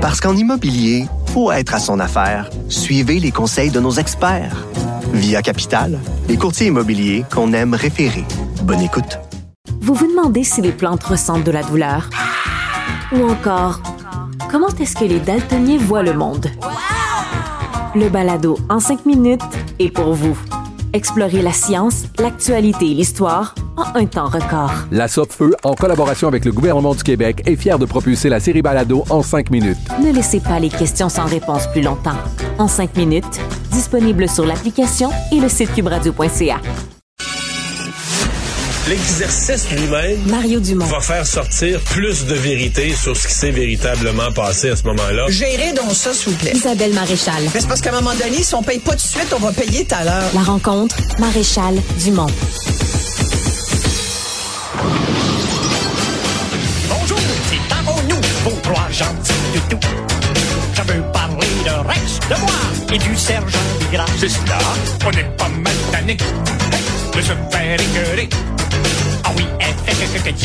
Parce qu'en immobilier, faut être à son affaire. Suivez les conseils de nos experts. Via Capital, les courtiers immobiliers qu'on aime référer. Bonne écoute. Vous vous demandez si les plantes ressentent de la douleur? Ou encore, comment est-ce que les daltoniens voient le monde? Le balado en cinq minutes est pour vous. Explorez la science, l'actualité et l'histoire en un temps record. La Feu, en collaboration avec le gouvernement du Québec, est fière de propulser la série Balado en cinq minutes. Ne laissez pas les questions sans réponse plus longtemps. En cinq minutes, disponible sur l'application et le site cubradio.ca. L'exercice lui-même Mario Dumont. va faire sortir plus de vérité sur ce qui s'est véritablement passé à ce moment-là. Gérez donc ça, s'il vous plaît. Isabelle Maréchal. Mais c'est parce qu'à un moment donné, si on paye pas tout de suite, on va payer tout à l'heure. La rencontre, Maréchal Dumont. Gentils du tout. Je veux parler de Rex, de moi et du sergent Bigra. C'est cela, on n'est pas mal tanné hey, de se faire écœurer. Ah oui,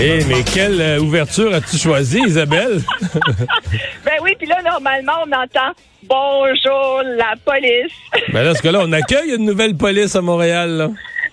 Eh, mais quelle euh, ouverture as-tu choisi, Isabelle? Ben oui, puis là, normalement, on entend Bonjour, la police. ben là, ce que là, on accueille une nouvelle police à Montréal, là.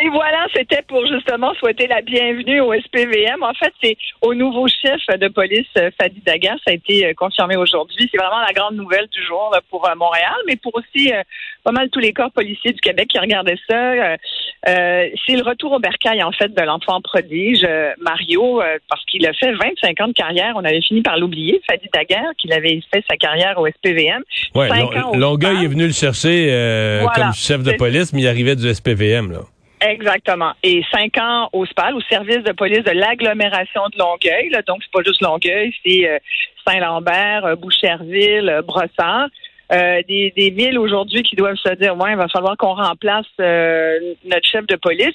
Et voilà, c'était pour justement souhaiter la bienvenue au SPVM. En fait, c'est au nouveau chef de police, euh, Fadi Daga. Ça a été euh, confirmé aujourd'hui. C'est vraiment la grande nouvelle du jour là, pour euh, Montréal, mais pour aussi pas mal tous les corps policiers du Québec qui regardaient ça. c'est le retour au bercail, en fait, de l'enfant prodige, Mario, parce qu'il a fait 25 ans de carrière. On avait fini par l'oublier, Fadi Daguerre, qu'il avait fait sa carrière au SPVM. Ouais, Longueuil est venu le chercher comme chef de police, mais il arrivait du SPVM, là. Exactement. Et cinq ans au SPAL, au service de police de l'agglomération de Longueuil. Là. Donc, c'est pas juste Longueuil, c'est euh, Saint-Lambert, euh, Boucherville, euh, Brossard. des, des, villes aujourd'hui qui doivent se dire, ouais, il va falloir qu'on remplace notre chef de police.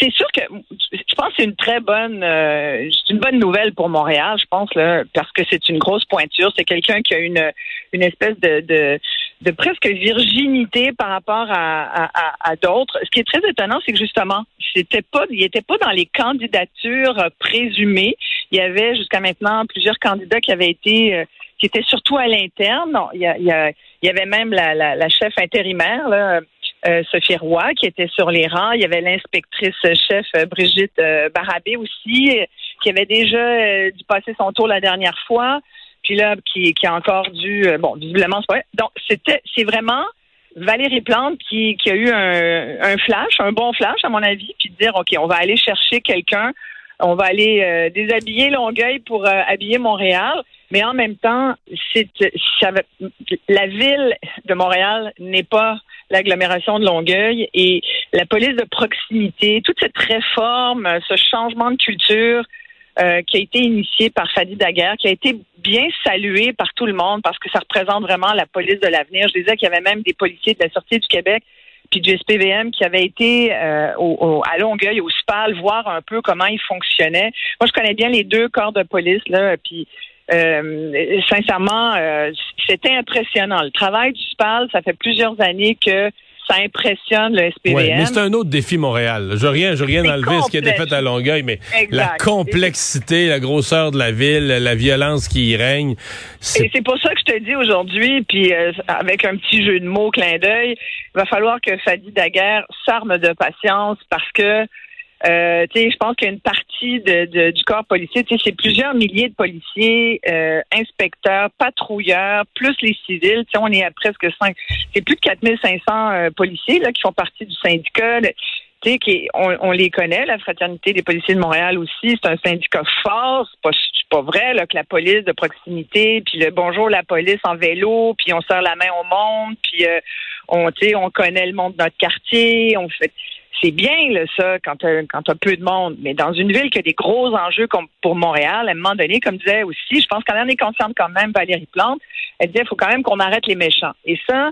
C'est sûr que je pense que c'est une très bonne, c'est une bonne nouvelle pour Montréal, je pense là, parce que c'est une grosse pointure. C'est quelqu'un qui a une une espèce de, de de presque virginité par rapport à, à, à, d'autres. Ce qui est très étonnant, c'est que justement, c'était pas, il n'était pas dans les candidatures présumées. Il y avait jusqu'à maintenant plusieurs candidats qui avaient été, euh, qui étaient surtout à l'interne. Il, y il, y avait même la, la, la chef intérimaire, là, euh, Sophie Roy, qui était sur les rangs. Il y avait l'inspectrice chef euh, Brigitte Barabé aussi, qui avait déjà dû passer son tour la dernière fois puis là, qui, a encore dû, euh, bon, visiblement, pas Donc, c'était, c'est vraiment Valérie Plante qui, a eu un, flash, un bon flash, à mon avis, puis de dire, OK, on va aller chercher quelqu'un, on va aller euh, déshabiller Longueuil pour euh, habiller Montréal, mais en même temps, c'est, la ville de Montréal n'est pas l'agglomération de Longueuil et la police de proximité, toute cette réforme, ce changement de culture, euh, qui a été initié par Fadi Daguerre, qui a été bien salué par tout le monde parce que ça représente vraiment la police de l'avenir. Je disais qu'il y avait même des policiers de la sortie du Québec puis du SPVM qui avaient été euh, au, à Longueuil, au SPAL, voir un peu comment ils fonctionnaient. Moi, je connais bien les deux corps de police, là, puis euh, sincèrement, c'était impressionnant. Le travail du SPAL, ça fait plusieurs années que ça impressionne le SPVM. Oui, mais c'est un autre défi Montréal. Je rien, je rien enlever ce qui a été fait à Longueuil, mais la complexité, la grosseur de la ville, la violence qui y règne. Et c'est pour ça que je te dis aujourd'hui, puis euh, avec un petit jeu de mots, clin d'œil, il va falloir que Fadi Daguerre s'arme de patience parce que euh, je pense qu'il y a une partie de, du corps policier, c'est plusieurs milliers de policiers, euh, inspecteurs, patrouilleurs, plus les civils. On est à presque 5, c'est plus de 4500 euh, policiers là, qui font partie du syndicat. Qui, on, on, les connaît, la Fraternité des policiers de Montréal aussi, c'est un syndicat fort, c'est pas, pas vrai là, que la police de proximité, puis le bonjour la police en vélo, puis on serre la main au monde, puis euh, on, on connaît le monde de notre quartier, on fait c'est bien là, ça quand tu as, peu de monde, mais dans une ville qui a des gros enjeux comme pour Montréal, à un moment donné, comme disait aussi, je pense qu'elle en est consciente quand même, Valérie Plante, elle disait il faut quand même qu'on arrête les méchants. Et ça,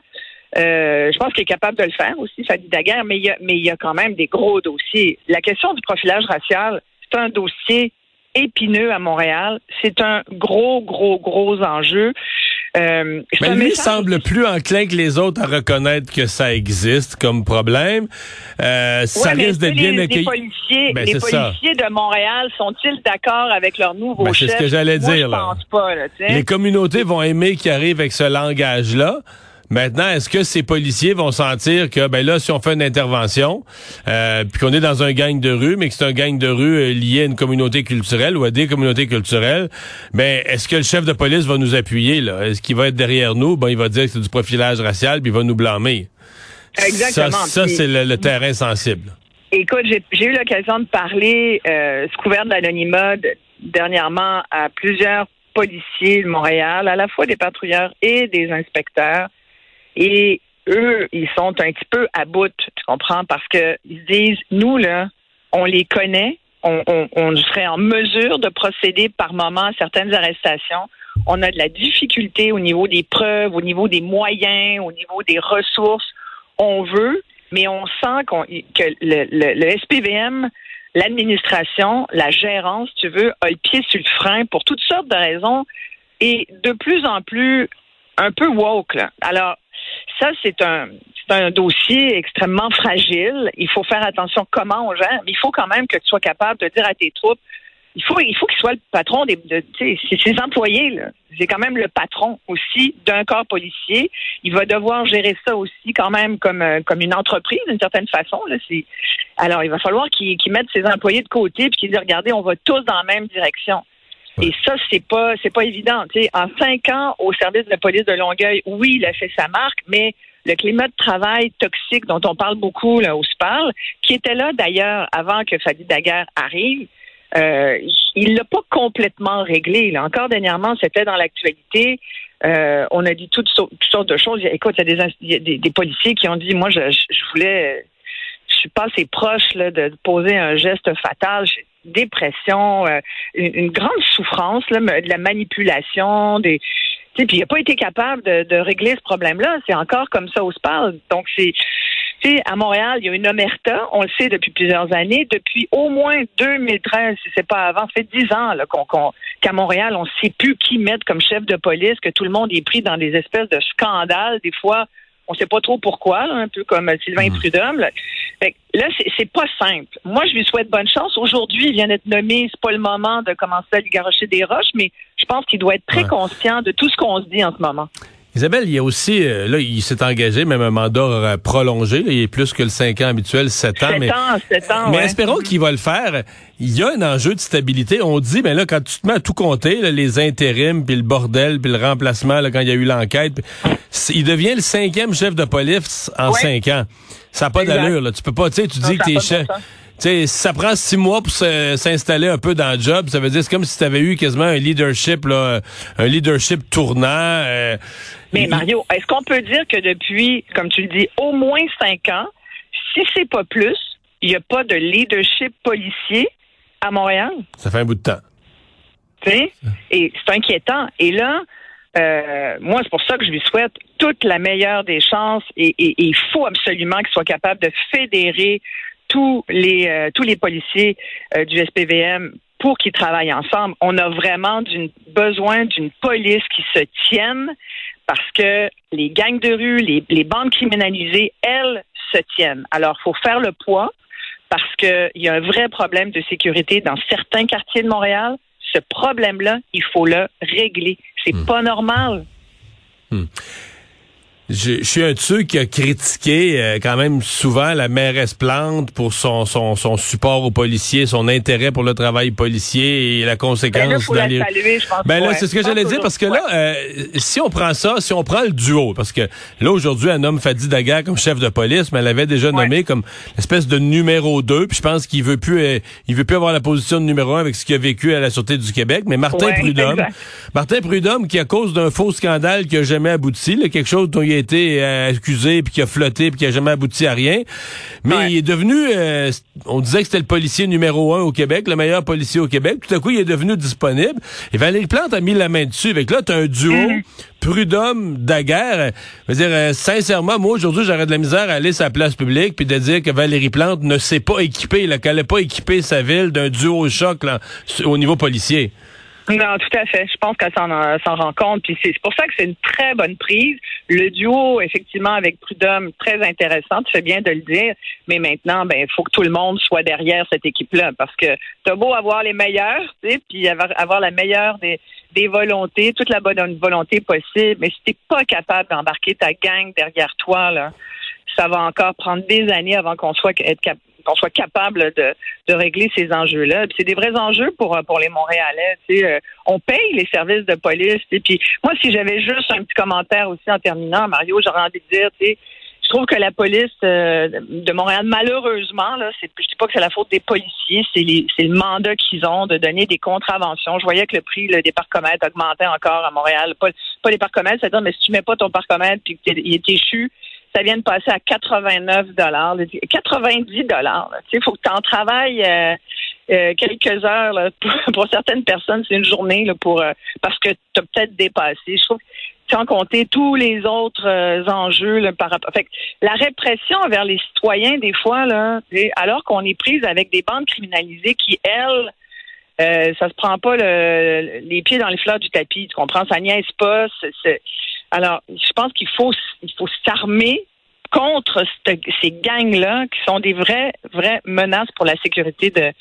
euh, je pense qu'il est capable de le faire aussi, Fadi Daguerre, mais il y a quand même des gros dossiers. La question du profilage racial, c'est un dossier épineux à Montréal. C'est un gros, gros, gros enjeu. Euh, Mais lui semble plus enclin que les autres à reconnaître que ça existe comme problème. Euh, ça risque d'être bien accueilli. Les policiers, ben, les policiers de Montréal sont-ils d'accord avec leur nouveau ben, chef? C'est ce que j'allais dire. Là. pense pas. Là, les communautés vont aimer qu'ils arrivent avec ce langage-là. Maintenant, est-ce que ces policiers vont sentir que, ben là, si on fait une intervention, euh, puis qu'on est dans un gang de rue, mais que c'est un gang de rue euh, lié à une communauté culturelle ou à des communautés culturelles, ben est-ce que le chef de police va nous appuyer là? Est-ce qu'il va être derrière nous? Ben il va dire que c'est du profilage racial, puis il va nous blâmer. Exactement. Ça, c'est le, terrain sensible. Écoute, j'ai eu l'occasion de parler euh, sous couvert d'anonymat dernièrement à plusieurs policiers de Montréal, à la fois des patrouilleurs et des inspecteurs. Et eux, ils sont un petit peu à bout, tu comprends, parce que ils disent, nous, là, on les connaît, on, serait en mesure de procéder par moment à certaines arrestations. On a de la difficulté au niveau des preuves, au niveau des moyens, au niveau des ressources. On veut, mais on sent que le, le SPVM, l'administration, la gérance, tu veux, a le pied sur le frein pour toutes sortes de raisons et de plus en plus un peu woke. Là. Alors, ça, c'est un, un dossier extrêmement fragile. Il faut faire attention comment on gère, mais il faut quand même que tu sois capable de dire à tes troupes, il faut, il faut qu'il soit le patron des, de, ses employés. C'est quand même le patron aussi d'un corps policier. Il va devoir gérer ça aussi quand même comme, euh, comme une entreprise d'une certaine façon. Là. Alors, il va falloir qu'il mette ses employés de côté puis qu'il dise, regardez, on va tous dans la même direction. Et ça, c'est pas c'est pas évident. en cinq ans au service de la police de Longueuil, oui, il a fait sa marque, mais le climat de travail toxique dont on parle beaucoup là, au SPAL, qui était là d'ailleurs avant que Fadi Daguerre arrive, euh, il l'a pas complètement réglé. Là. Encore dernièrement, c'était dans l'actualité. Euh, on a dit toutes, sortes de choses. Écoute, il y a des, des, policiers qui ont dit, moi, je, je voulais, je suis pas assez proche là, de poser un geste fatal dépression, euh, une, grande souffrance, de la manipulation, des. Puis il n'a pas été capable de, régler ce problème-là. C'est encore comme ça au SPAL. Donc c'est. à Montréal, il y a une omerta, on le sait depuis plusieurs années, depuis au moins 2013, si c'est pas avant, ça fait dix ans qu'à Montréal, on ne sait plus qui mettre comme chef de police, que tout le monde est pris dans des espèces de scandales, des fois on ne sait pas trop pourquoi, un peu comme Sylvain mmh. Prudhomme. Là, là c'est pas simple. Moi, je lui souhaite bonne chance. Aujourd'hui, il vient d'être nommé. C'est pas le moment de commencer à lui garocher des roches, mais je pense qu'il doit être très conscient de tout ce qu'on se dit en ce moment. Isabelle, il y a aussi, euh, là, il s'est engagé, même un mandat euh, prolongé, il est plus que le 5 ans habituel, 7 ans. 7 mais, ans, 7 ans, Mais espérons qu'il va le faire. Il y a un enjeu de stabilité. On dit, mais là, quand tu te mets à tout compter, les intérims, puis le bordel, puis le remplacement, là, quand il y a eu l'enquête, il devient le cinquième chef de police en 5 ans. Ça n'a pas d'allure, là. Tu peux pas, tu sais, tu dis que t'es chef sais, ça prend six mois pour s'installer un peu dans le job, ça veut dire c'est comme si tu avais eu quasiment un leadership, là, un leadership tournant. Euh, Mais Mario, est-ce qu'on peut dire que depuis, comme tu le dis, au moins cinq ans, si c'est pas plus, il n'y a pas de leadership policier à Montréal? Ça fait un bout de temps. Tu sais? Et c'est inquiétant. Et là, euh, moi, c'est pour ça que je lui souhaite toute la meilleure des chances et, il faut absolument qu'il soit capable de fédérer tous les euh, tous les policiers euh, du SPVM pour qu'ils travaillent ensemble. On a vraiment besoin d'une police qui se tienne parce que les gangs de rue, les, les bandes criminalisées, elles se tiennent. Alors, il faut faire le poids parce qu'il y a un vrai problème de sécurité dans certains quartiers de Montréal. Ce problème-là, il faut le régler. C'est hmm. pas normal. Hmm. Je, suis un de ceux qui a critiqué euh, quand même souvent la mairesse Plante pour son, son, son support aux policiers, son intérêt pour le travail policier et la conséquence ben là, ben là, c'est ce que j'allais dire parce que là, euh, si on prend ça, si on prend le duo, parce que là aujourd'hui, un homme Fadi Daga comme chef de police, mais elle avait déjà nommé comme espèce de numéro 2, puis je pense qu'il veut plus, euh, il veut plus avoir la position de numéro 1 avec ce qu'il a vécu à la sûreté du Québec. Mais Martin Prudhomme, Martin Prudhomme, qui à cause d'un faux scandale qui a jamais abouti, là, quelque chose dont il été euh, accusé, puis qui a flotté, puis qui a jamais abouti à rien. Mais il est devenu, euh, on disait que c'était le policier numéro un au Québec, le meilleur policier au Québec. Tout à coup, il est devenu disponible. Et Valérie Plante a mis la main dessus. Avec là, tu as un duo. Mm. Prudhomme, Daguerre. Je veux dire, euh, sincèrement, moi, aujourd'hui, j'aurais de la misère à aller sur la place publique puis de dire que Valérie Plante ne s'est pas équipée, qu'elle n'a pas équipé sa ville d'un duo choc là, au niveau policier. Non, tout à fait. Je pense qu'elle s'en, s'en rend compte. Puis c'est, pour ça que c'est une très bonne prise. Le duo, effectivement, avec Prudhomme, très intéressant. Tu fais bien de le dire. Mais maintenant, ben, il faut que tout le monde soit derrière cette équipe-là. Parce que t'as beau avoir les meilleurs, tu sais, puis avoir, avoir la meilleure des, des volontés, toute la bonne volonté possible. Mais si t'es pas capable d'embarquer ta gang derrière toi, là, ça va encore prendre des années avant qu'on soit être cap- qu'on soit capable de, de régler ces enjeux-là. C'est des vrais enjeux pour pour les Montréalais. Euh, on paye les services de police. Et puis moi, si j'avais juste un petit commentaire aussi en terminant, Mario, j'aurais envie de dire, tu sais, je trouve que la police euh, de Montréal, malheureusement, là, c'est, dis pas que c'est la faute des policiers, c'est le mandat qu'ils ont de donner des contraventions. Je voyais que le prix là, des parcomètres augmentait encore à Montréal. Pas, pas les parcomètres, c'est-à-dire, mais si tu mets pas ton parcomètre puis qu'il est échu, ça vient de passer à 89 dollars, 90 dollars. Tu sais, faut que tu en travailles euh, euh, quelques heures. Pour, certaines personnes, c'est une journée pour euh, parce que tu as peut-être dépassé. Je trouve sans compter tous les autres enjeux par rapport. Fait que la répression envers les citoyens, des fois, là, alors qu'on est prise avec des bandes criminalisées qui, elles, ça se prend pas le, les pieds dans les fleurs du tapis. Tu comprends? Ça niaise pas. Alors, je pense qu'il faut il faut s'armer contre cette- ces gangs-là qui sont des vraies, vraies menaces pour la sécurité de,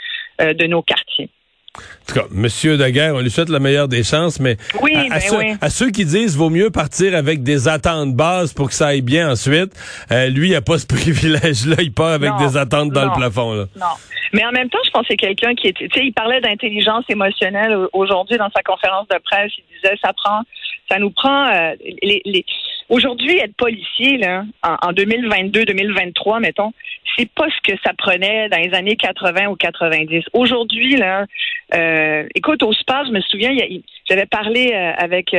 euh, de nos quartiers. En tout cas, Monsieur Daguerre, on lui souhaite la meilleure des chances, mais Oui, à, à ben ceux, oui. à ceux qui disent vaut mieux partir avec des attentes bases pour que ça aille bien ensuite, euh, lui, il a pas ce privilège-là. Il part avec Non, des attentes dans non. le plafond. Là. Non. Mais en même temps, je pense que c'est quelqu'un qui était, tu sais, il parlait d'intelligence émotionnelle au- aujourd'hui dans sa conférence de presse. Il disait, ça prend, ça nous prend, euh, aujourd'hui, être policier, là, en, en 2022, 2023, mettons, c'est pas ce que ça prenait dans les années 80 ou 90. Aujourd'hui, là, euh, écoute, au SPA, je me souviens, j'avais parlé euh, avec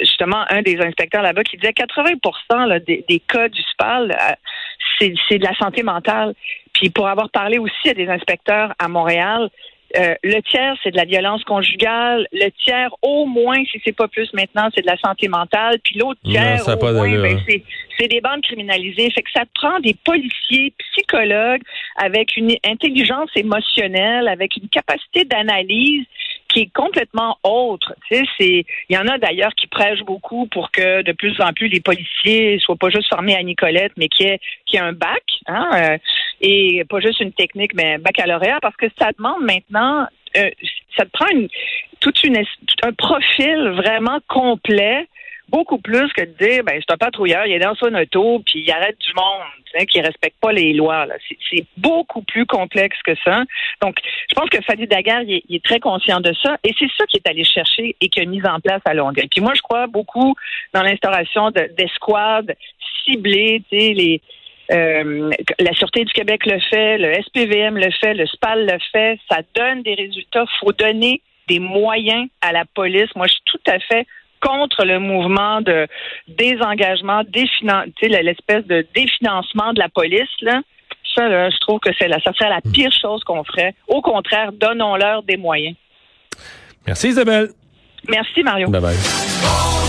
justement un des inspecteurs là-bas qui disait 80 là, des, des cas du SPAL, c'est de la santé mentale. Puis pour avoir parlé aussi à des inspecteurs à Montréal, euh, le tiers, c'est de la violence conjugale. Le tiers, au moins, si c'est pas plus maintenant, c'est de la santé mentale. Puis l'autre tiers, au moins, ben, c'est des bandes criminalisées. Fait que ça prend des policiers, psychologues avec une intelligence émotionnelle, avec une capacité d'analyse qui est complètement autre. Tu sais, c'est, il y en a d'ailleurs qui prêchent beaucoup pour que de plus en plus les policiers soient pas juste formés à Nicolette, mais qui aient, qui un bac, hein, euh, et pas juste une technique, mais un baccalauréat, parce que ça demande maintenant, euh, ça te prend une, toute une, tout un profil vraiment complet beaucoup plus que de dire ben c'est un patrouilleur, il est dans son auto puis il arrête du monde, sais, qui respecte pas les lois. C'est- beaucoup plus complexe que ça. Donc, je pense que Fadi Daguerre, il est, il très conscient de ça et c'est ça qu'il est allé chercher et qu'il a mis en place à Longueuil. Puis moi, je crois beaucoup dans l'instauration de- d'escouades ciblées, tu sais, les euh, la Sûreté du Québec le fait, le SPVM le fait, le SPAL le fait, ça donne des résultats. faut donner des moyens à la police. Moi, je suis tout à fait contre le mouvement de désengagement, définan- l'espèce de définancement de la police. Là. Ça, là, je trouve que c'est la, ça serait la pire chose qu'on ferait. Au contraire, donnons-leur des moyens. Merci Isabelle. Merci, Mario. Bye bye.